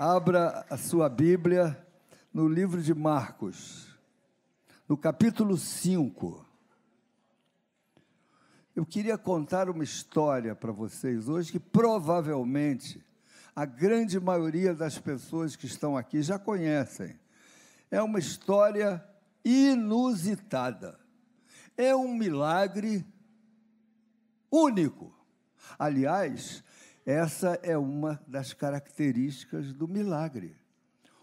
Abra a sua Bíblia no livro de Marcos, no capítulo 5. Eu queria contar uma história para vocês hoje que provavelmente a grande maioria das pessoas que estão aqui já conhecem. É uma história inusitada. É um milagre único. Aliás, essa é uma das características do milagre.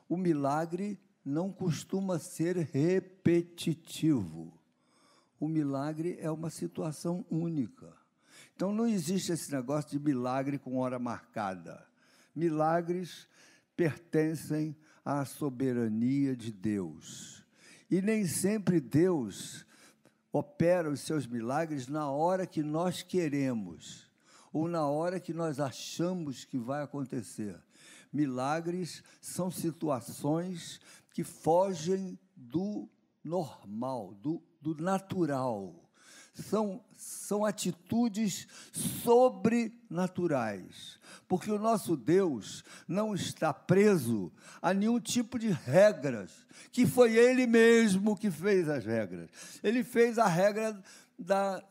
O milagre não costuma ser repetitivo. O milagre é uma situação única. Então não existe esse negócio de milagre com hora marcada. Milagres pertencem à soberania de Deus. E nem sempre Deus opera os seus milagres na hora que nós queremos ou na hora que nós achamos que vai acontecer. Milagres são situações que fogem do normal, do, do natural. São, são atitudes sobrenaturais, porque o nosso Deus não está preso a nenhum tipo de regras, que foi Ele mesmo que fez as regras. Ele fez a regra da,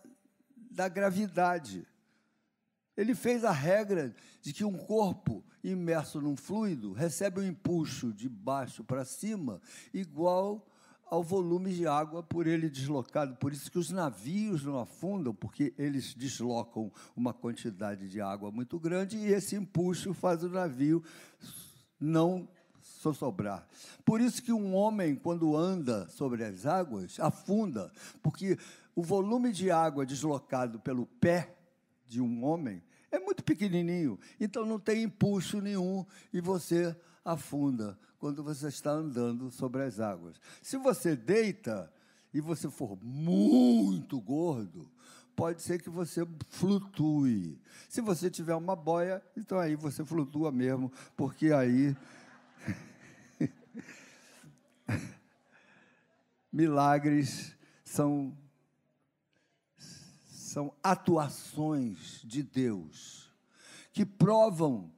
da gravidade. Ele fez a regra de que um corpo imerso num fluido recebe um impulso de baixo para cima igual ao volume de água por ele deslocado. Por isso que os navios não afundam, porque eles deslocam uma quantidade de água muito grande e esse impulso faz o navio não sobrar. Por isso que um homem, quando anda sobre as águas, afunda, porque o volume de água deslocado pelo pé de um homem é muito pequenininho, então não tem impulso nenhum e você afunda quando você está andando sobre as águas. Se você deita e você for muito gordo, pode ser que você flutue. Se você tiver uma boia, então aí você flutua mesmo, porque aí milagres são são atuações de Deus que provam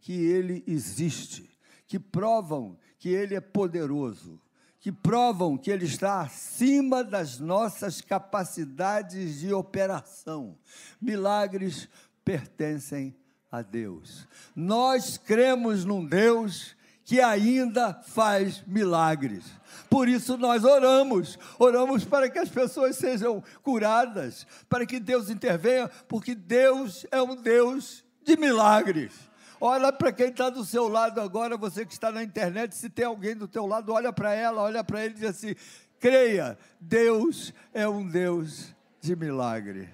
que Ele existe, que provam que Ele é poderoso, que provam que Ele está acima das nossas capacidades de operação. Milagres pertencem a Deus. Nós cremos num Deus que ainda faz milagres. Por isso nós oramos, oramos para que as pessoas sejam curadas, para que Deus intervenha, porque Deus é um Deus de milagres. Olha para quem está do seu lado agora, você que está na internet, se tem alguém do teu lado, olha para ela, olha para ele e diz assim: creia, Deus é um Deus de milagre.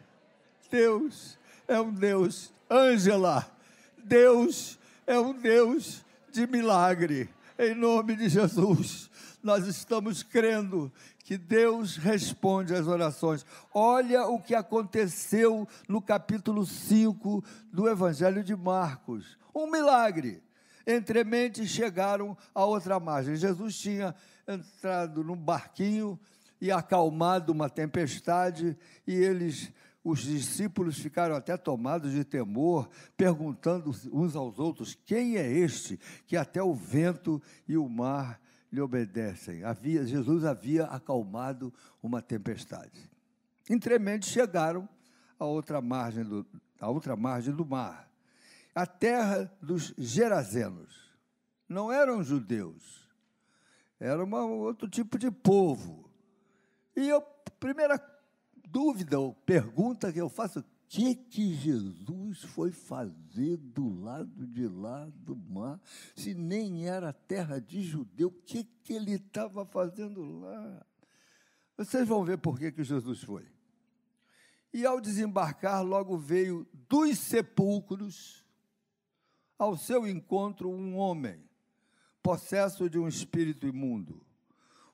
Deus é um Deus, Ângela, Deus é um Deus de milagre. Em nome de Jesus, nós estamos crendo que Deus responde às orações. Olha o que aconteceu no capítulo 5 do Evangelho de Marcos. Um milagre. Entremente chegaram à outra margem. Jesus tinha entrado num barquinho e acalmado uma tempestade, e eles os discípulos ficaram até tomados de temor, perguntando uns aos outros: quem é este que até o vento e o mar lhe obedecem? Havia, Jesus havia acalmado uma tempestade. Entremente chegaram à outra margem do, à outra margem do mar, a terra dos Gerazenos. Não eram judeus, era uma, outro tipo de povo. E a primeira dúvida ou pergunta que eu faço: o que, que Jesus foi fazer do lado de lá do mar, se nem era terra de judeu? O que, que ele estava fazendo lá? Vocês vão ver por que, que Jesus foi. E ao desembarcar, logo veio dos sepulcros ao seu encontro um homem, possesso de um espírito imundo,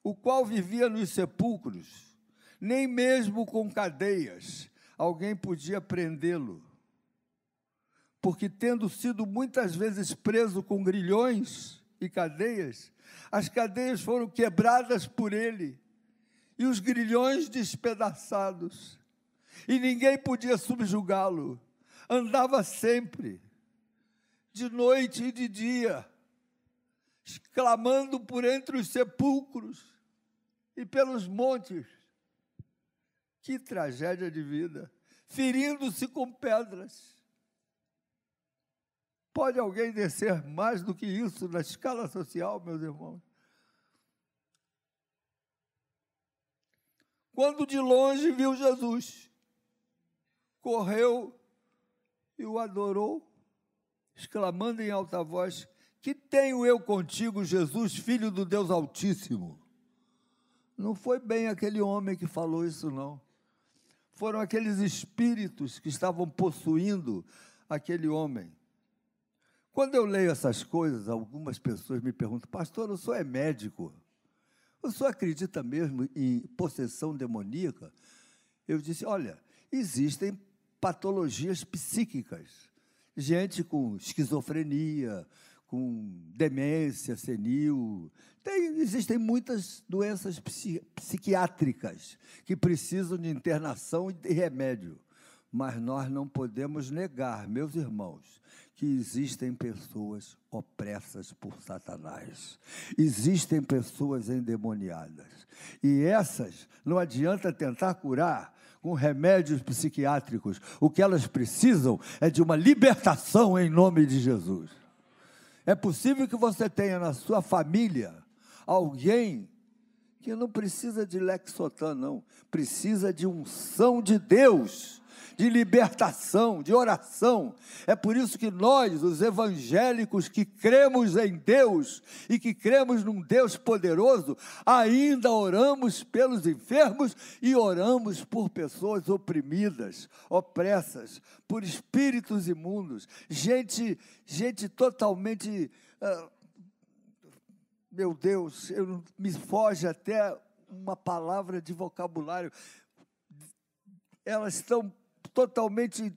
o qual vivia nos sepulcros nem mesmo com cadeias alguém podia prendê-lo. Porque, tendo sido muitas vezes preso com grilhões e cadeias, as cadeias foram quebradas por ele e os grilhões despedaçados, e ninguém podia subjugá-lo. Andava sempre, de noite e de dia, exclamando por entre os sepulcros e pelos montes. Que tragédia de vida! Ferindo-se com pedras. Pode alguém descer mais do que isso na escala social, meus irmãos? Quando de longe viu Jesus, correu e o adorou, exclamando em alta voz: Que tenho eu contigo, Jesus, filho do Deus Altíssimo? Não foi bem aquele homem que falou isso, não. Foram aqueles espíritos que estavam possuindo aquele homem. Quando eu leio essas coisas, algumas pessoas me perguntam, pastor, o senhor é médico? O senhor acredita mesmo em possessão demoníaca? Eu disse, olha, existem patologias psíquicas. Gente com esquizofrenia, com demência senil. Tem, existem muitas doenças psi, psiquiátricas que precisam de internação e de remédio. Mas nós não podemos negar, meus irmãos, que existem pessoas opressas por Satanás. Existem pessoas endemoniadas. E essas não adianta tentar curar com remédios psiquiátricos. O que elas precisam é de uma libertação em nome de Jesus. É possível que você tenha na sua família alguém que não precisa de Lexotan, não. Precisa de unção de Deus de libertação, de oração. É por isso que nós, os evangélicos que cremos em Deus e que cremos num Deus poderoso, ainda oramos pelos enfermos e oramos por pessoas oprimidas, opressas, por espíritos imundos, gente, gente totalmente. Uh, meu Deus, eu, me foge até uma palavra de vocabulário. Elas estão totalmente,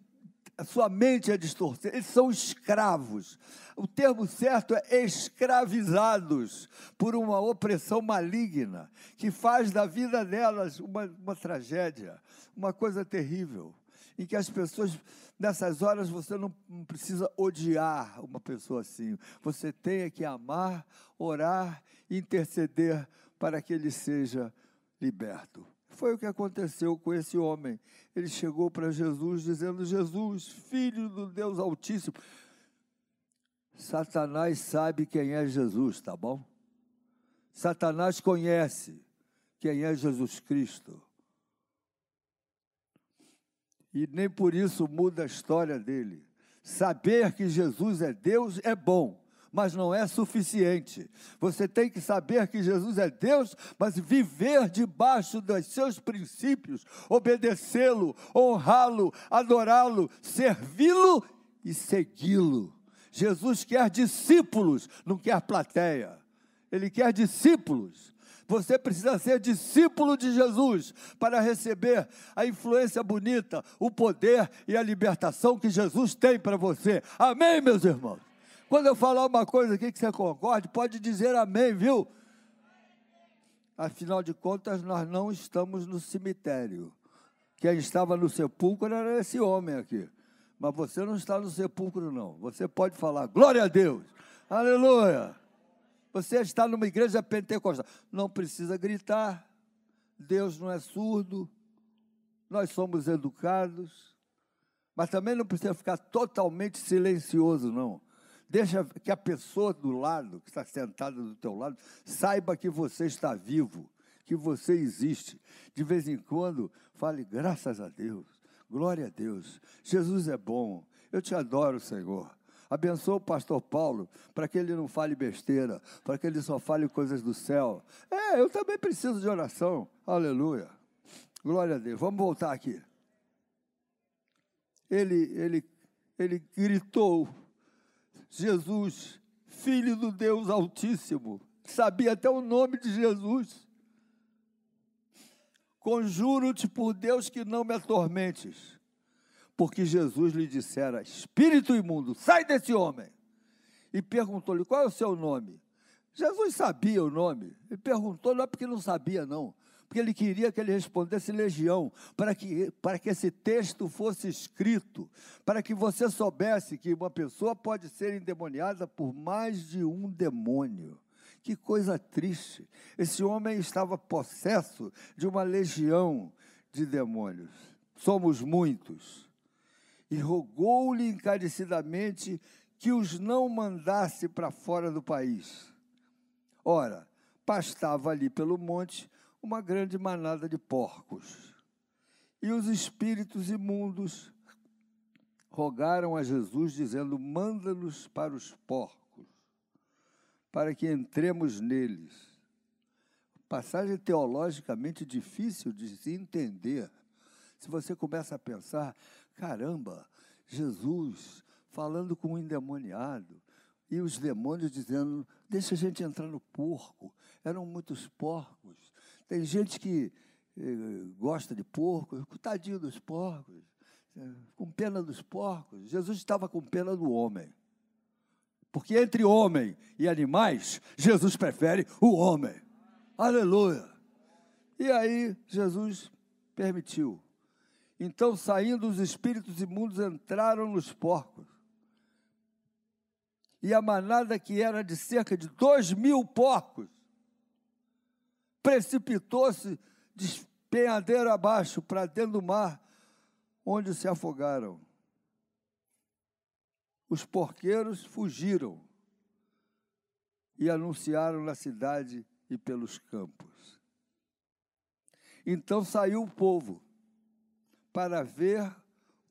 a sua mente é distorcida, eles são escravos. O termo certo é escravizados por uma opressão maligna, que faz da vida delas uma, uma tragédia, uma coisa terrível, em que as pessoas, nessas horas, você não, precisa odiar uma pessoa assim, você tem que amar, orar, interceder para que ele seja liberto. Foi o que aconteceu com esse homem. Ele chegou para Jesus dizendo: Jesus, filho do Deus Altíssimo. Satanás sabe quem é Jesus, tá bom? Satanás conhece quem é Jesus Cristo. E nem por isso muda a história dele. Saber que Jesus é Deus é bom, mas não é suficiente. Você tem que saber que Jesus é Deus, mas viver debaixo dos seus princípios, obedecê-lo, honrá-lo, adorá-lo, servi-lo e segui-lo. Jesus quer discípulos, não quer plateia. Ele quer discípulos. Você precisa ser discípulo de Jesus para receber a influência bonita, o poder e a libertação que Jesus tem para você. Amém, meus irmãos? Quando eu falar uma coisa aqui que você concorde, pode dizer amém, viu? Afinal de contas, nós não estamos no cemitério. Quem estava no sepulcro era esse homem aqui. Mas você não está no sepulcro, não. Você pode falar, glória a Deus, aleluia. Você está numa igreja pentecostal. Não precisa gritar. Deus não é surdo. Nós somos educados. Mas também não precisa ficar totalmente silencioso, não. Deixa que a pessoa do lado, que está sentada do teu lado, saiba que você está vivo, que você existe. De vez em quando, fale graças a Deus, glória a Deus. Jesus é bom. Eu te adoro, Senhor. Abençoa o pastor Paulo para que ele não fale besteira, para que ele só fale coisas do céu. É, eu também preciso de oração. Aleluia. Glória a Deus. Vamos voltar aqui. Ele, ele, ele gritou Jesus, Filho do Deus Altíssimo, sabia até o nome de Jesus. Conjuro-te por Deus que não me atormentes, porque Jesus lhe dissera: Espírito imundo, sai desse homem. E perguntou-lhe: Qual é o seu nome? Jesus sabia o nome. Ele perguntou, não é porque não sabia, não, porque ele queria que ele respondesse legião, para que, para que esse texto fosse escrito, para que você soubesse que uma pessoa pode ser endemoniada por mais de um demônio. Que coisa triste. Esse homem estava possesso de uma legião de demônios. Somos muitos. E rogou-lhe encarecidamente que os não mandasse para fora do país. Ora, pastava ali pelo monte uma grande manada de porcos. E os espíritos imundos rogaram a Jesus, dizendo: Manda-nos para os porcos, para que entremos neles. Passagem teologicamente difícil de se entender. Se você começa a pensar, caramba, Jesus falando com um endemoniado, e os demônios dizendo: Deixa a gente entrar no porco. Eram muitos porcos. Tem gente que eh, gosta de porco, tadinho dos porcos, eh, com pena dos porcos. Jesus estava com pena do homem. Porque entre homem e animais, Jesus prefere o homem. Aleluia. E aí, Jesus permitiu. Então, saindo os espíritos imundos, entraram nos porcos. E a manada, que era de cerca de dois mil porcos, precipitou-se despenhadeiro abaixo para dentro do mar, onde se afogaram. Os porqueiros fugiram e anunciaram na cidade e pelos campos. Então saiu o povo para ver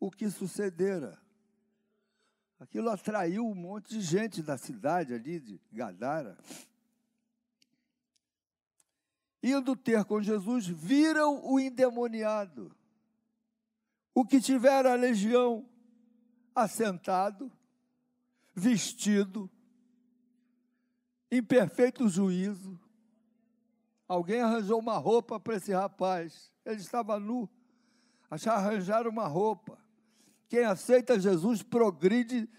o que sucedera. Aquilo atraiu um monte de gente da cidade ali de Gadara. Indo ter com Jesus, viram o endemoniado, o que tivera a legião, assentado, vestido, em perfeito juízo. Alguém arranjou uma roupa para esse rapaz. Ele estava nu. Arranjaram uma roupa. Quem aceita Jesus progride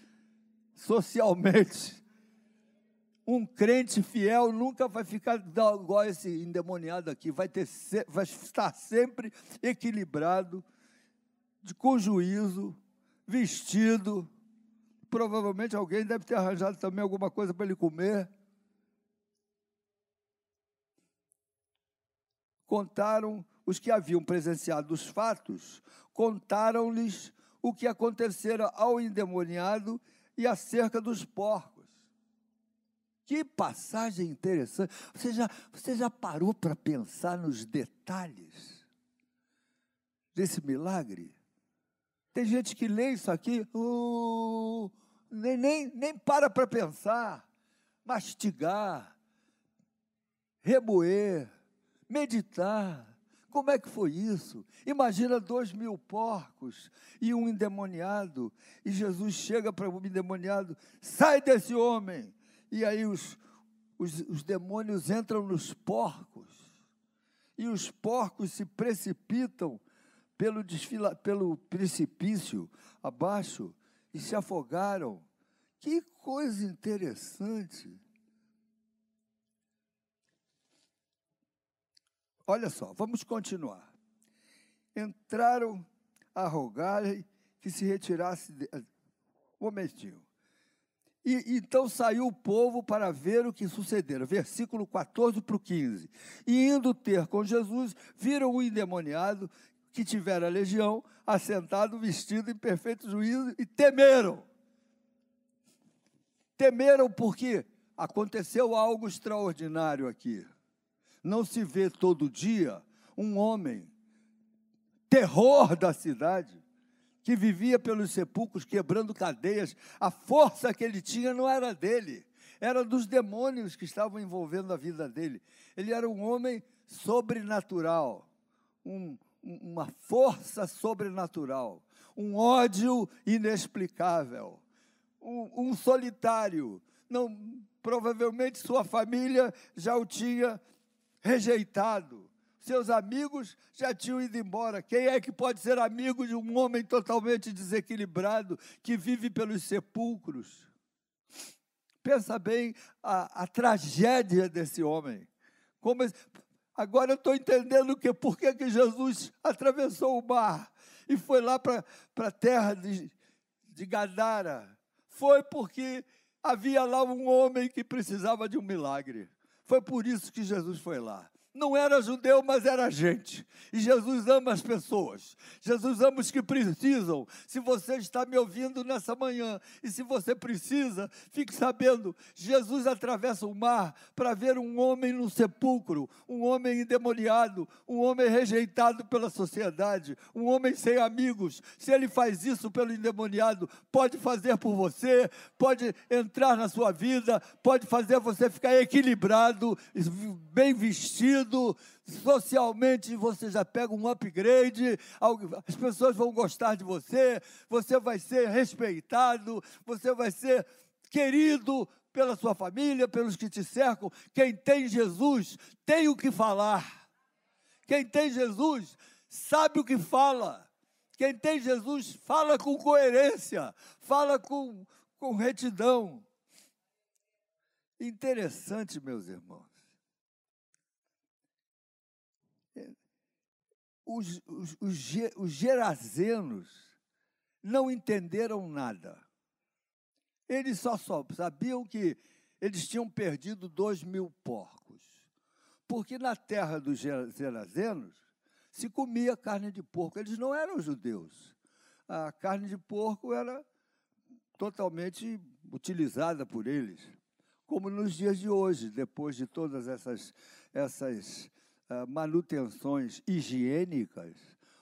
socialmente. Um crente fiel nunca vai ficar igual esse endemoniado aqui, vai, ter, vai estar sempre equilibrado, de, com juízo, vestido. Provavelmente alguém deve ter arranjado também alguma coisa para ele comer. Contaram os que haviam presenciado os fatos, contaram-lhes o que acontecera ao endemoniado e acerca dos porcos. Que passagem interessante. Você já, você já parou para pensar nos detalhes desse milagre? Tem gente que lê isso aqui, uh, nem, nem, nem para para pensar, mastigar, remoer, meditar. Como é que foi isso? Imagina dois mil porcos e um endemoniado, e Jesus chega para o endemoniado: sai desse homem! E aí os, os, os demônios entram nos porcos, e os porcos se precipitam pelo, desfila, pelo precipício abaixo e se afogaram. Que coisa interessante! Olha só, vamos continuar. Entraram a rogar que se retirasse. De... Um momentinho. E, então saiu o povo para ver o que sucedera. Versículo 14 para o 15. E indo ter com Jesus, viram o endemoniado que tivera a legião, assentado, vestido em perfeito juízo, e temeram. Temeram porque aconteceu algo extraordinário aqui. Não se vê todo dia um homem, terror da cidade, que vivia pelos sepulcros quebrando cadeias. A força que ele tinha não era dele, era dos demônios que estavam envolvendo a vida dele. Ele era um homem sobrenatural, um, uma força sobrenatural, um ódio inexplicável, um, um solitário. Não, provavelmente sua família já o tinha rejeitado. Seus amigos já tinham ido embora. Quem é que pode ser amigo de um homem totalmente desequilibrado que vive pelos sepulcros? Pensa bem a, a tragédia desse homem. Como Agora eu estou entendendo que, por que, que Jesus atravessou o mar e foi lá para a terra de, de Gadara. Foi porque havia lá um homem que precisava de um milagre. Foi por isso que Jesus foi lá não era judeu, mas era gente. E Jesus ama as pessoas. Jesus ama os que precisam. Se você está me ouvindo nessa manhã e se você precisa, fique sabendo: Jesus atravessa o mar para ver um homem no sepulcro, um homem endemoniado, um homem rejeitado pela sociedade, um homem sem amigos. Se ele faz isso pelo endemoniado, pode fazer por você, pode entrar na sua vida, pode fazer você ficar equilibrado, bem vestido socialmente você já pega um upgrade, as pessoas vão gostar de você, você vai ser respeitado, você vai ser querido pela sua família, pelos que te cercam. Quem tem Jesus tem o que falar. Quem tem Jesus sabe o que fala. Quem tem Jesus fala com coerência, fala com, com retidão. Interessante, meus irmãos. Os, os, os, os gerazenos não entenderam nada. Eles só, só sabiam que eles tinham perdido dois mil porcos. Porque na terra dos gerazenos se comia carne de porco. Eles não eram judeus. A carne de porco era totalmente utilizada por eles. Como nos dias de hoje, depois de todas essas, essas manutenções higiênicas,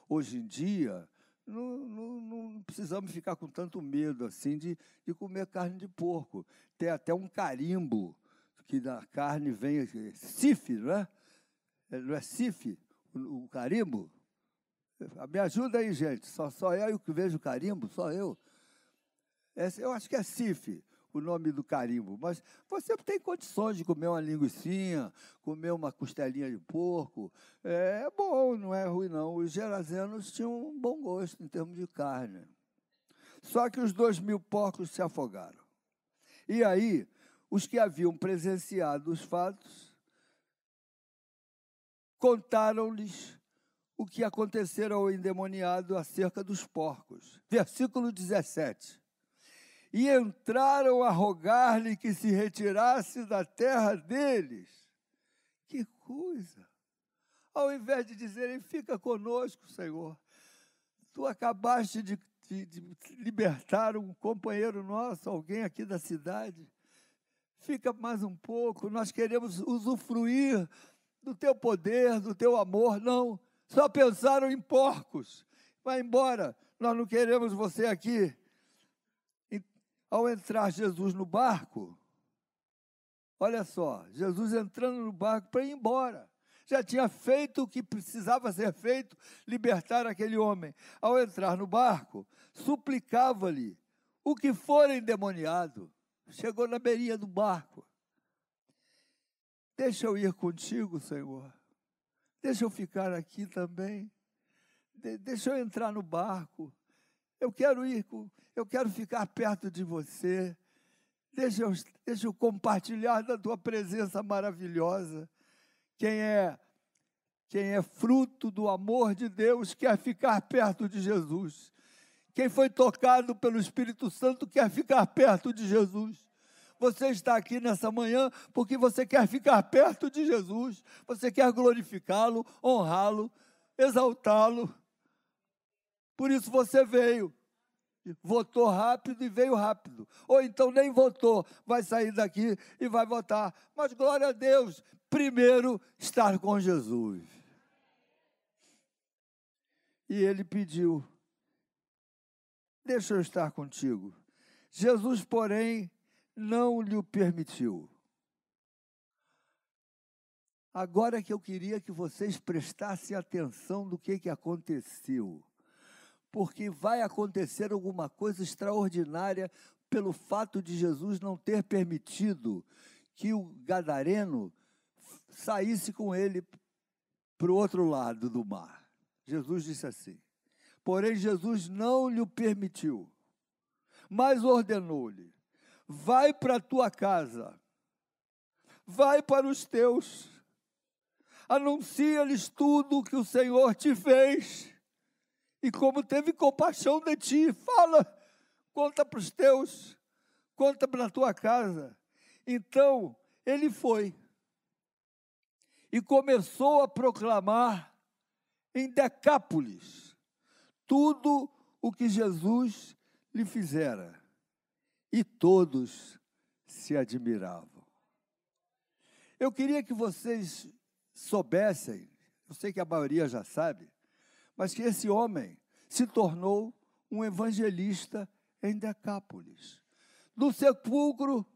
hoje em dia, não, não, não, precisamos ficar com tanto medo assim de, de comer carne de porco. Tem até um carimbo que da carne vem, CIF, não é? é? Não é CIF o, o carimbo? Me ajuda aí, gente. Só, só eu que vejo carimbo, só eu. É, eu acho que é CIF o nome do carimbo, mas você tem condições de comer uma linguiça, comer uma costelinha de porco. É bom, não é ruim não. Os gerazenos tinham um bom gosto em termos de carne. Só que os dois mil porcos se afogaram. E aí, os que haviam presenciado os fatos contaram-lhes o que acontecera ao endemoniado acerca dos porcos. Versículo 17 e entraram a rogar-lhe que se retirasse da terra deles. Que coisa! Ao invés de dizerem, fica conosco, Senhor, tu acabaste de, de, de libertar um companheiro nosso, alguém aqui da cidade. Fica mais um pouco, nós queremos usufruir do teu poder, do teu amor. Não, só pensaram em porcos. Vai embora, nós não queremos você aqui ao entrar Jesus no barco, olha só, Jesus entrando no barco para ir embora. Já tinha feito o que precisava ser feito, libertar aquele homem. Ao entrar no barco, suplicava-lhe o que for endemoniado. Chegou na beirinha do barco. Deixa eu ir contigo, Senhor. Deixa eu ficar aqui também. De deixa eu entrar no barco. Eu quero ir, eu quero ficar perto de você. Deixa eu, deixa eu compartilhar da tua presença maravilhosa. Quem é quem é fruto do amor de Deus quer ficar perto de Jesus. Quem foi tocado pelo Espírito Santo quer ficar perto de Jesus. Você está aqui nessa manhã porque você quer ficar perto de Jesus. Você quer glorificá-lo, honrá-lo, exaltá-lo. Por isso você veio. Votou rápido e veio rápido. Ou então nem votou, vai sair daqui e vai votar. Mas glória a Deus, primeiro estar com Jesus. E ele pediu: Deixa eu estar contigo. Jesus, porém, não lhe permitiu. Agora que eu queria que vocês prestassem atenção do que, que aconteceu porque vai acontecer alguma coisa extraordinária pelo fato de Jesus não ter permitido que o gadareno saísse com ele para o outro lado do mar. Jesus disse assim. Porém, Jesus não lhe permitiu, mas ordenou-lhe: vai para a tua casa, vai para os teus, anuncia-lhes tudo o que o Senhor te fez e como teve compaixão de ti. Fala, conta para os teus, conta para a tua casa. Então, ele foi e começou a proclamar em Decápolis tudo o que Jesus lhe fizera. E todos se admiravam. Eu queria que vocês soubessem, eu sei que a maioria já sabe, mas que esse homem se tornou um evangelista em Decápolis. Do sepulcro,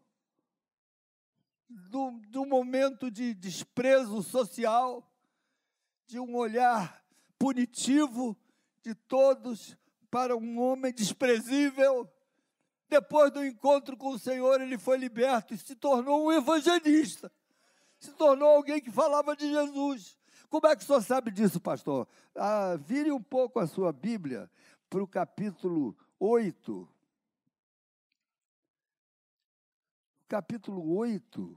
do, do momento de desprezo social, de um olhar punitivo de todos para um homem desprezível. Depois do encontro com o Senhor, ele foi liberto e se tornou um evangelista. Se tornou alguém que falava de Jesus. Como é que o senhor sabe disso, pastor? Ah, vire um pouco a sua Bíblia para o capítulo 8. Capítulo 8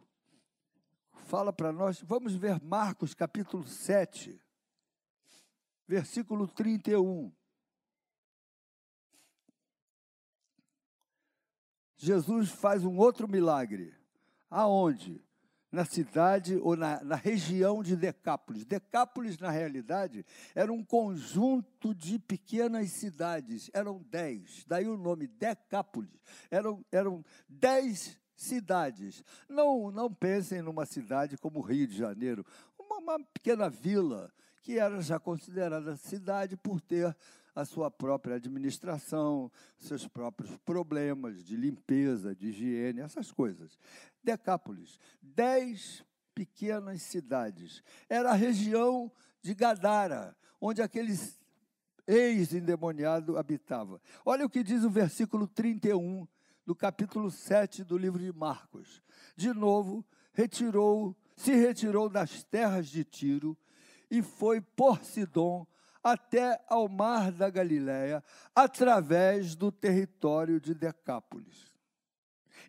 fala para nós, vamos ver Marcos capítulo 7, versículo 31. Jesus faz um outro milagre. Aonde? Na cidade ou na, na, região de Decápolis. Decápolis, na realidade, era um conjunto de pequenas cidades. Eram dez. Daí o nome Decápolis. Eram, eram dez cidades. Não, não pensem numa cidade como Rio de Janeiro. Uma, uma pequena vila que era já considerada cidade por ter a sua própria administração, seus próprios problemas de limpeza, de higiene, essas coisas. Decápolis, dez pequenas cidades. Era a região de Gadara, onde aquele ex-endemoniado habitava. Olha o que diz o versículo 31 do capítulo 7 do livro de Marcos. De novo, retirou, se retirou das terras de Tiro e foi por Sidom até ao mar da Galiléia, através do território de Decápolis.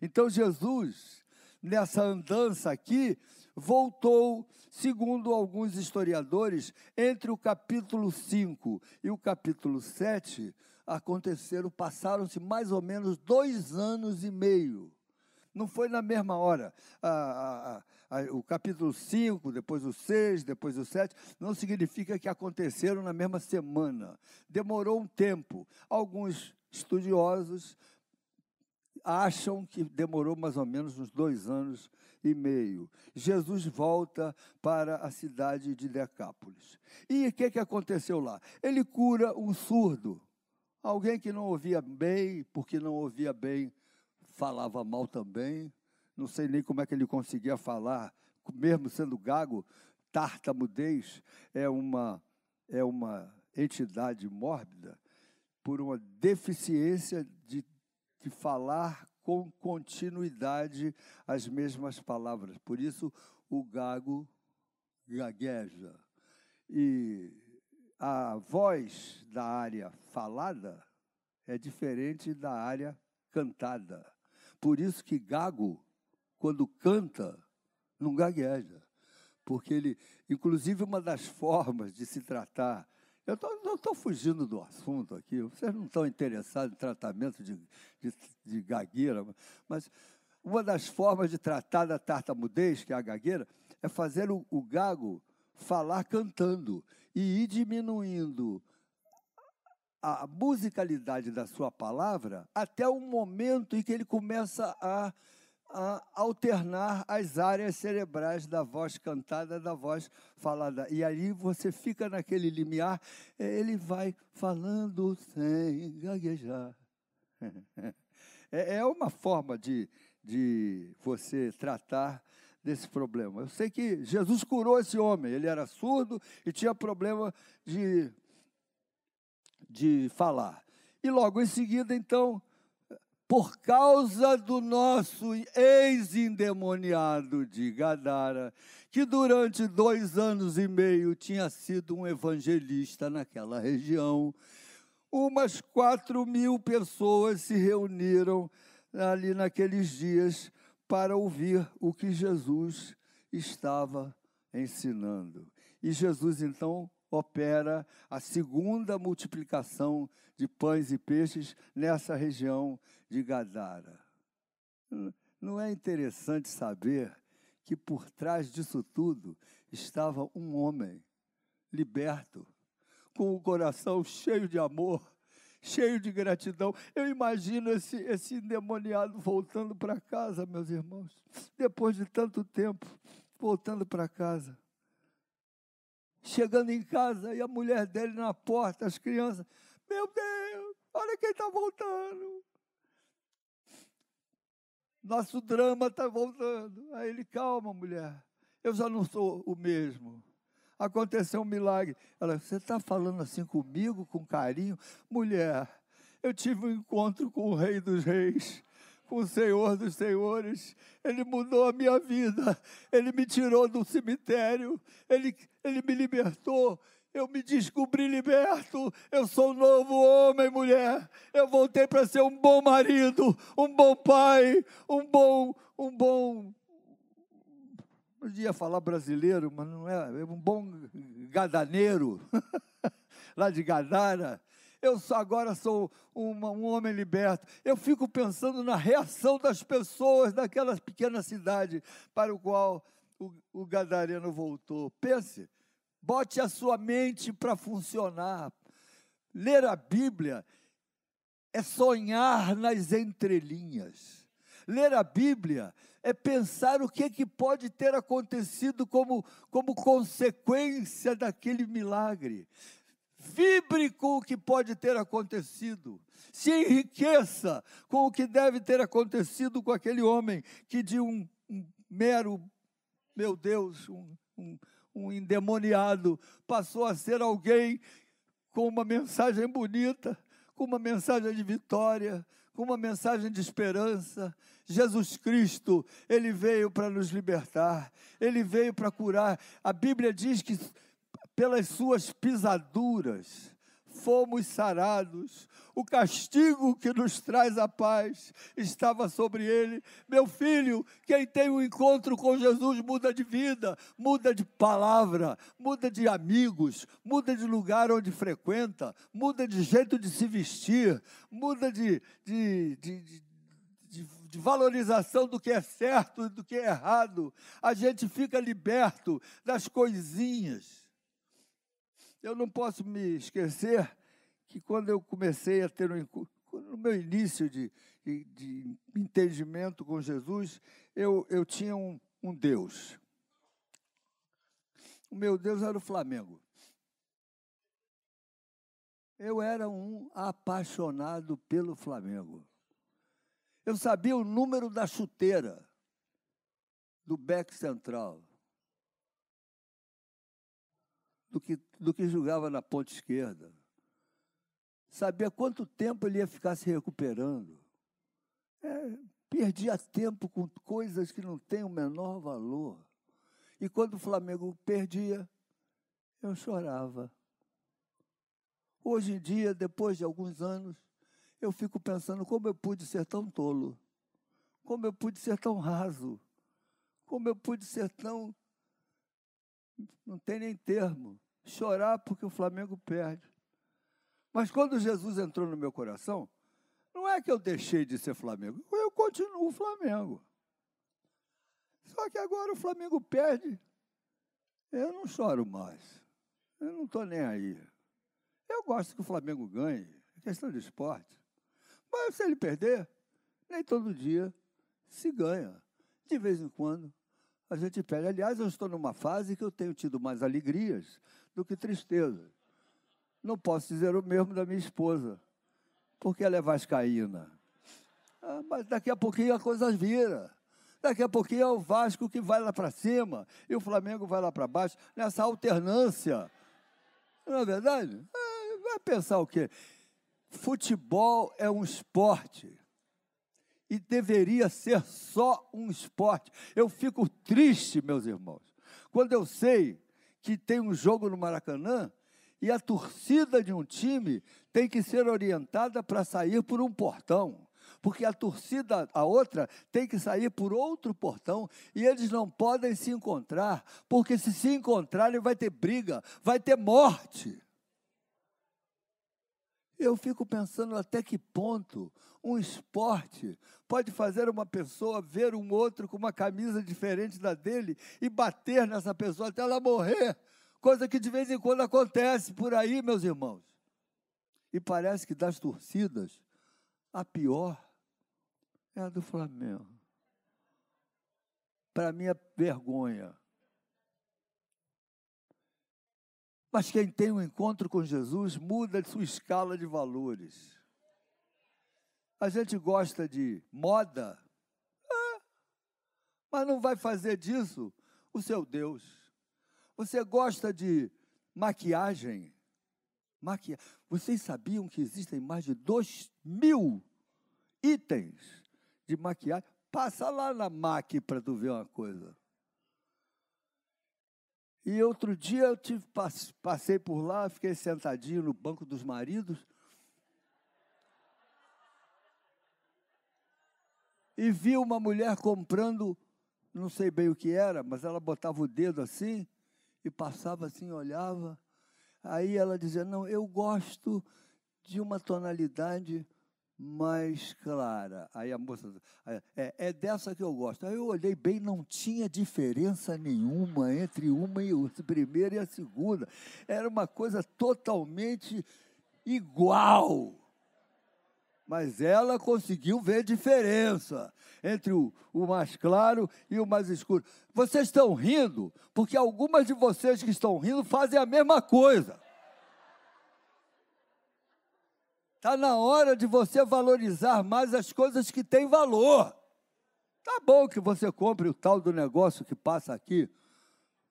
Então Jesus, nessa andança aqui, voltou, segundo alguns historiadores, entre o capítulo 5 e o capítulo 7, aconteceram, passaram-se mais ou menos dois anos e meio. Não foi na mesma hora. O capítulo 5, depois o 6, depois o 7, não significa que aconteceram na mesma semana. Demorou um tempo. Alguns estudiosos acham que demorou mais ou menos uns dois anos e meio. Jesus volta para a cidade de Decápolis. E o que, que aconteceu lá? Ele cura um surdo, alguém que não ouvia bem, porque não ouvia bem falava mal também. Não sei nem como é que ele conseguia falar, mesmo sendo gago. Tartamudez é uma, é uma entidade mórbida por uma deficiência de, de falar com continuidade as mesmas palavras. Por isso, o gago gagueja. E a voz da área falada é diferente da área cantada. Por isso que Gago, quando canta, não gagueja. Porque ele, inclusive, uma das formas de se tratar. Eu não estou fugindo do assunto aqui, vocês não estão interessados em tratamento de, de, de gagueira, mas uma das formas de tratar da tartamudez, que é a gagueira, é fazer o, o gago falar cantando e ir diminuindo a musicalidade da sua palavra até o momento em que ele começa a, a alternar as áreas cerebrais da voz cantada da voz falada. E aí você fica naquele limiar, ele vai falando sem gaguejar. É, é uma forma de, de você tratar desse problema. Eu sei que Jesus curou esse homem, ele era surdo e tinha problema de de falar. E logo em seguida, então, por causa do nosso ex-endemoniado de Gadara, que durante dois anos e meio tinha sido um evangelista naquela região, umas quatro mil pessoas se reuniram ali naqueles dias para ouvir o que Jesus estava ensinando. E Jesus então opera a segunda multiplicação de pães e peixes nessa região de Gadara. Não é interessante saber que por trás disso tudo estava um homem liberto, com o coração cheio de amor, cheio de gratidão. Eu imagino esse, esse endemoniado voltando para casa, meus irmãos, depois de tanto tempo, voltando para casa. Chegando em casa e a mulher dele na porta, as crianças. Meu Deus, olha quem está voltando. Nosso drama está voltando. Aí ele, calma, mulher. Eu já não sou o mesmo. Aconteceu um milagre. Ela, você está falando assim comigo, com carinho? Mulher, eu tive um encontro com o Rei dos Reis, com o Senhor dos Senhores. Ele mudou a minha vida. Ele me tirou do cemitério. Ele, ele me libertou eu me descobri liberto, eu sou um novo homem, mulher. Eu voltei para ser um bom marido, um bom pai, um bom, um bom. Ia falar brasileiro, mas não é, é um bom gadaneiro, lá de Gadara. Eu agora sou uma, um homem liberto. Eu fico pensando na reação das pessoas daquela pequena cidade para o qual o, o gadareno voltou. Pense, Bote a sua mente para funcionar. Ler a Bíblia é sonhar nas entrelinhas. Ler a Bíblia é pensar o que, que pode ter acontecido como, como consequência daquele milagre. Vibre com o que pode ter acontecido. Se enriqueça com o que deve ter acontecido com aquele homem que de um, um mero, meu Deus, um, um um endemoniado, passou a ser alguém com uma mensagem bonita, com uma mensagem de vitória, com uma mensagem de esperança. Jesus Cristo, ele veio para nos libertar, ele veio para curar. A Bíblia diz que pelas suas pisaduras fomos sarados. O castigo que nos traz a paz estava sobre ele. Meu filho, quem tem um encontro com Jesus muda de vida, muda de palavra, muda de amigos, muda de lugar onde frequenta, muda de jeito de se vestir, muda de, de, de, de de valorização do que é certo e do que é errado. A gente fica liberto das coisinhas. Eu não posso me esquecer que quando eu comecei a ter um, no meu início de, de, entendimento com Jesus, eu, eu tinha um, um Deus. O meu Deus era o Flamengo. Eu era um apaixonado pelo Flamengo. Eu sabia o número da chuteira do back central do que, do que jogava na ponta esquerda. Sabia quanto tempo ele ia ficar se recuperando. É, perdia tempo com coisas que não têm o menor valor. E quando o Flamengo perdia, eu chorava. Hoje em dia, depois de alguns anos, eu fico pensando como eu pude ser tão tolo, como eu pude ser tão raso, como eu pude ser tão. Não tem nem termo chorar porque o Flamengo perde. Mas quando Jesus entrou no meu coração, não é que eu deixei de ser Flamengo, eu continuo Flamengo. Só que agora o Flamengo perde, eu não choro mais. Eu não estou nem aí. Eu gosto que o Flamengo ganhe, é questão de esporte. Mas se ele perder, nem todo dia se ganha. De vez em quando a gente perde. Aliás, eu estou numa fase que eu tenho tido mais alegrias do que tristeza. Não posso dizer o mesmo da minha esposa, porque ela é vascaína. Ah, mas daqui a pouquinho a coisa vira. Daqui a pouquinho é o Vasco que vai lá para cima e o Flamengo vai lá para baixo, nessa alternância. Não é verdade? Ah, vai pensar o quê? Futebol é um esporte e deveria ser só um esporte. Eu fico triste, meus irmãos, quando eu sei que tem um jogo no Maracanã e a torcida de um time tem que ser orientada para sair por um portão, porque a torcida, a outra, tem que sair por outro portão e eles não podem se encontrar, porque se se encontrarem vai ter briga, vai ter morte. Eu fico pensando até que ponto um esporte pode fazer uma pessoa ver um outro com uma camisa diferente da dele e bater nessa pessoa até ela morrer, coisa que de vez em quando acontece por aí, meus irmãos. E parece que das torcidas, a pior é a do Flamengo. Para mim é vergonha. Mas quem tem um encontro com Jesus muda sua escala de valores. A gente gosta de moda, é, mas não vai fazer disso o seu Deus. Você gosta de maquiagem? Maquia... Vocês sabiam que existem mais de dois mil itens de maquiagem? Passa lá na MAC para tu ver uma coisa. E outro dia eu tive, passei por lá, fiquei sentadinho no banco dos maridos. E vi uma mulher comprando, não sei bem o que era, mas ela botava o dedo assim e passava assim, olhava. Aí ela dizia: Não, eu gosto de uma tonalidade mais clara. Aí a moça, é, é dessa que eu gosto. Aí eu olhei bem, não tinha diferença nenhuma entre uma e a primeira e a segunda. Era uma coisa totalmente igual. Mas ela conseguiu ver diferença entre o, o mais claro e o mais escuro. Vocês estão rindo porque algumas de vocês que estão rindo fazem a mesma coisa. Está na hora de você valorizar mais as coisas que têm valor. Tá bom que você compre o tal do negócio que passa aqui,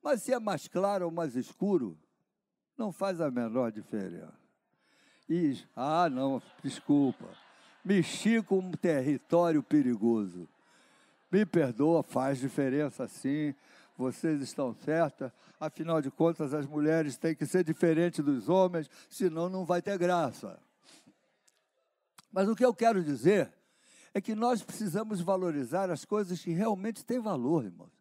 mas se é mais claro ou mais escuro, não faz a menor diferença. E, ah, não, desculpa. Mexi com um território perigoso. Me perdoa, faz diferença sim. Vocês estão certas. Afinal de contas, as mulheres têm que ser diferentes dos homens, senão não vai ter graça. Mas o que eu quero dizer é que nós precisamos valorizar as coisas que realmente têm valor, irmãos.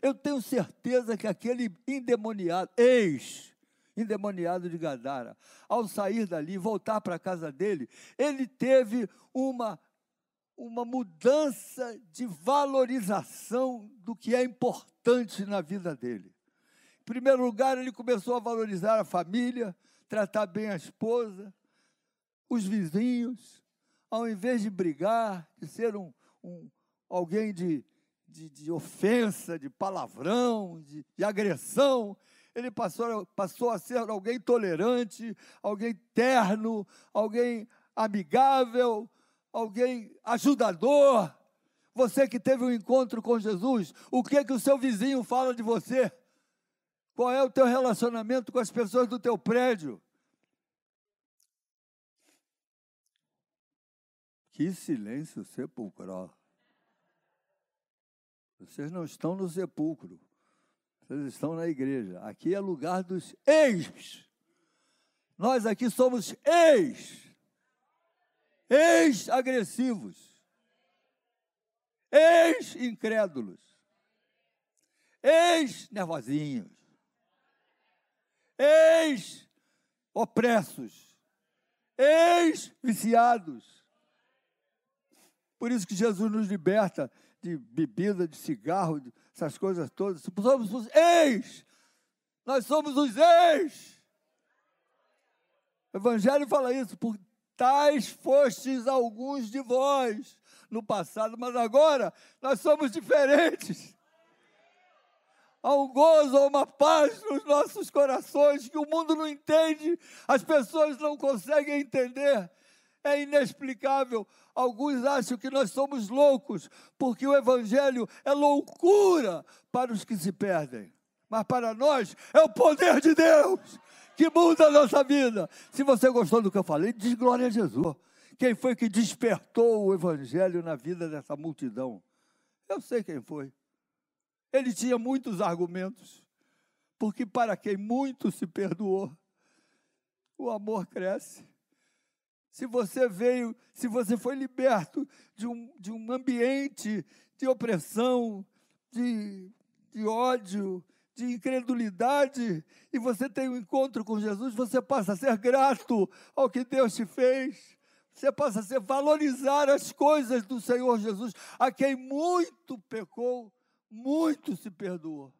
Eu tenho certeza que aquele endemoniado, ex, endemoniado de Gadara, ao sair dali, voltar para a casa dele, ele teve uma, uma mudança de valorização do que é importante na vida dele. Em primeiro lugar, ele começou a valorizar a família, tratar bem a esposa, os vizinhos, ao invés de brigar, de ser um, um alguém de, de, de, ofensa, de palavrão, de, de agressão, ele passou, passou a ser alguém tolerante, alguém terno, alguém amigável, alguém ajudador. Você que teve um encontro com Jesus, o que que o seu vizinho fala de você? Qual é o teu relacionamento com as pessoas do teu prédio? Que silêncio sepulcral. Vocês não estão no sepulcro. Vocês estão na igreja. Aqui é lugar dos ex. Nós aqui somos ex. Ex-agressivos. Ex-incrédulos. Ex-nervosinhos. Ex-opressos. Ex-viciados por isso que Jesus nos liberta de bebida, de cigarro, de essas coisas todas. Somos os ex. Nós somos os ex. O Evangelho fala isso. Por tais fostes alguns de vós no passado, mas agora nós somos diferentes. Há um gozo, há uma paz nos nossos corações que o mundo não entende, as pessoas não conseguem entender é inexplicável. Alguns acham que nós somos loucos, porque o Evangelho é loucura para os que se perdem. Mas para nós é o poder de Deus que muda a nossa vida. Se você gostou do que eu falei, diz glória a Jesus. Quem foi que despertou o Evangelho na vida dessa multidão? Eu sei quem foi. Ele tinha muitos argumentos, porque para quem muito se perdoou, o amor cresce. Se você veio, se você foi liberto de um, de um ambiente de opressão, de, de ódio, de incredulidade, e você tem um encontro com Jesus, você passa a ser grato ao que Deus te fez. Você passa a ser valorizar as coisas do Senhor Jesus, a quem muito pecou, muito se perdoou.